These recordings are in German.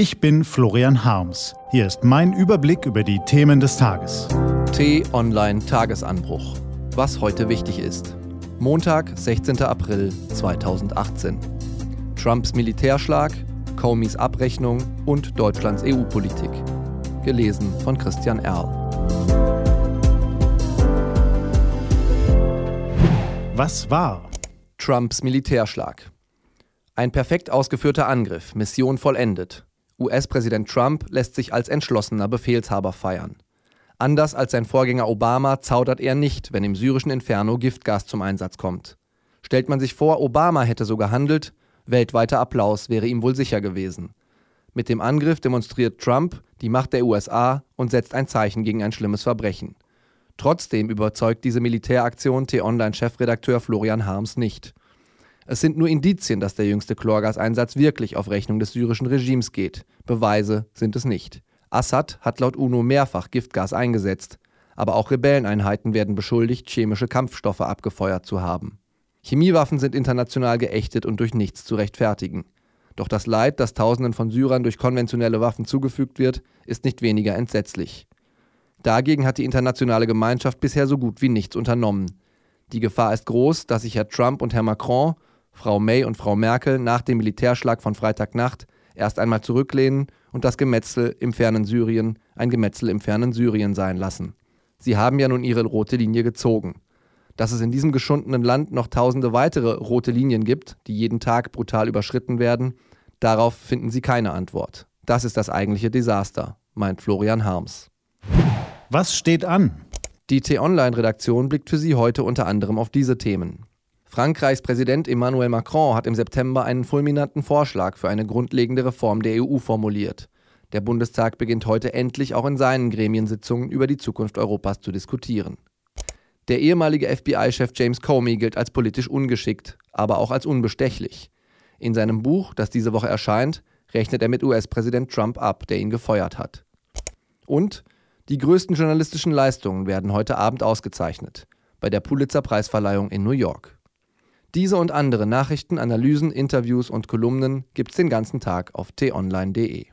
Ich bin Florian Harms. Hier ist mein Überblick über die Themen des Tages. T-Online Tagesanbruch. Was heute wichtig ist. Montag, 16. April 2018. Trumps Militärschlag, Comeys Abrechnung und Deutschlands EU-Politik. Gelesen von Christian Erl. Was war? Trumps Militärschlag. Ein perfekt ausgeführter Angriff, Mission vollendet. US-Präsident Trump lässt sich als entschlossener Befehlshaber feiern. Anders als sein Vorgänger Obama zaudert er nicht, wenn im syrischen Inferno Giftgas zum Einsatz kommt. Stellt man sich vor, Obama hätte so gehandelt, weltweiter Applaus wäre ihm wohl sicher gewesen. Mit dem Angriff demonstriert Trump die Macht der USA und setzt ein Zeichen gegen ein schlimmes Verbrechen. Trotzdem überzeugt diese Militäraktion T-Online-Chefredakteur Florian Harms nicht. Es sind nur Indizien, dass der jüngste Chlorgaseinsatz wirklich auf Rechnung des syrischen Regimes geht. Beweise sind es nicht. Assad hat laut UNO mehrfach Giftgas eingesetzt, aber auch Rebelleneinheiten werden beschuldigt, chemische Kampfstoffe abgefeuert zu haben. Chemiewaffen sind international geächtet und durch nichts zu rechtfertigen. Doch das Leid, das Tausenden von Syrern durch konventionelle Waffen zugefügt wird, ist nicht weniger entsetzlich. Dagegen hat die internationale Gemeinschaft bisher so gut wie nichts unternommen. Die Gefahr ist groß, dass sich Herr Trump und Herr Macron, Frau May und Frau Merkel nach dem Militärschlag von Freitagnacht erst einmal zurücklehnen und das Gemetzel im fernen Syrien ein Gemetzel im fernen Syrien sein lassen. Sie haben ja nun ihre rote Linie gezogen. Dass es in diesem geschundenen Land noch tausende weitere rote Linien gibt, die jeden Tag brutal überschritten werden, darauf finden sie keine Antwort. Das ist das eigentliche Desaster, meint Florian Harms. Was steht an? Die T-Online-Redaktion blickt für Sie heute unter anderem auf diese Themen. Frankreichs Präsident Emmanuel Macron hat im September einen fulminanten Vorschlag für eine grundlegende Reform der EU formuliert. Der Bundestag beginnt heute endlich auch in seinen Gremiensitzungen über die Zukunft Europas zu diskutieren. Der ehemalige FBI-Chef James Comey gilt als politisch ungeschickt, aber auch als unbestechlich. In seinem Buch, das diese Woche erscheint, rechnet er mit US-Präsident Trump ab, der ihn gefeuert hat. Und die größten journalistischen Leistungen werden heute Abend ausgezeichnet, bei der Pulitzer-Preisverleihung in New York. Diese und andere Nachrichten, Analysen, Interviews und Kolumnen gibt's den ganzen Tag auf t-online.de.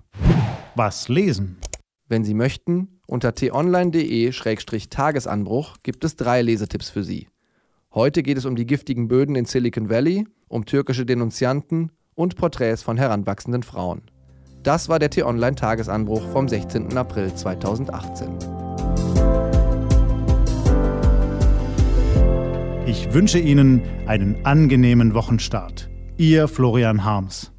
Was lesen? Wenn Sie möchten, unter t-online.de-tagesanbruch gibt es drei Lesetipps für Sie. Heute geht es um die giftigen Böden in Silicon Valley, um türkische Denunzianten und Porträts von heranwachsenden Frauen. Das war der T-Online-Tagesanbruch vom 16. April 2018. Ich wünsche Ihnen einen angenehmen Wochenstart. Ihr Florian Harms.